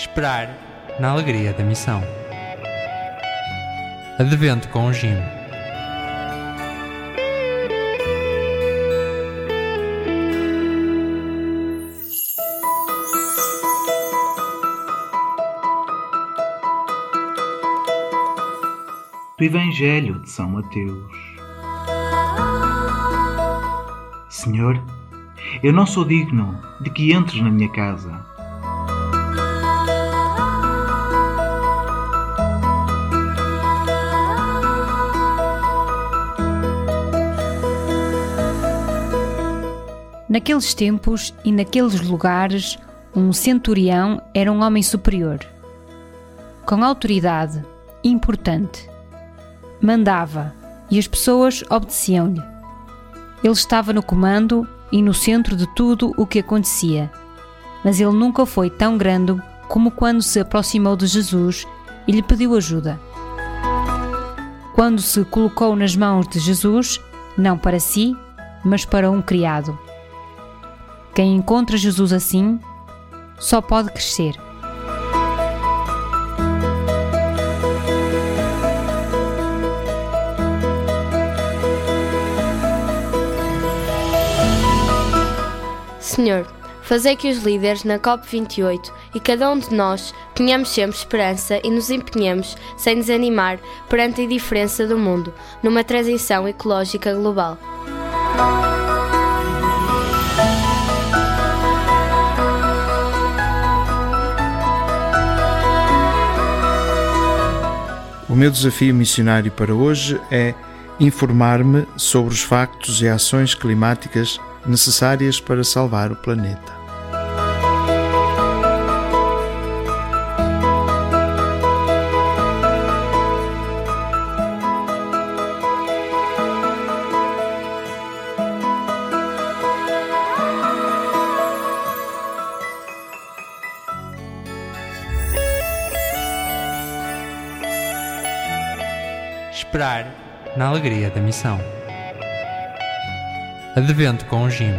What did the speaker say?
Esperar na alegria da missão. Advento com o Jim. do Evangelho de São Mateus. Senhor, eu não sou digno de que entres na minha casa. Naqueles tempos e naqueles lugares, um centurião era um homem superior, com autoridade importante. Mandava e as pessoas obedeciam-lhe. Ele estava no comando e no centro de tudo o que acontecia, mas ele nunca foi tão grande como quando se aproximou de Jesus e lhe pediu ajuda. Quando se colocou nas mãos de Jesus, não para si, mas para um criado. Quem encontra Jesus assim só pode crescer. Senhor, fazei que os líderes na COP28 e cada um de nós tenhamos sempre esperança e nos empenhemos, sem desanimar, perante a indiferença do mundo, numa transição ecológica global. O meu desafio missionário para hoje é informar-me sobre os factos e ações climáticas necessárias para salvar o planeta. Esperar na alegria da missão. Advento com o Jim.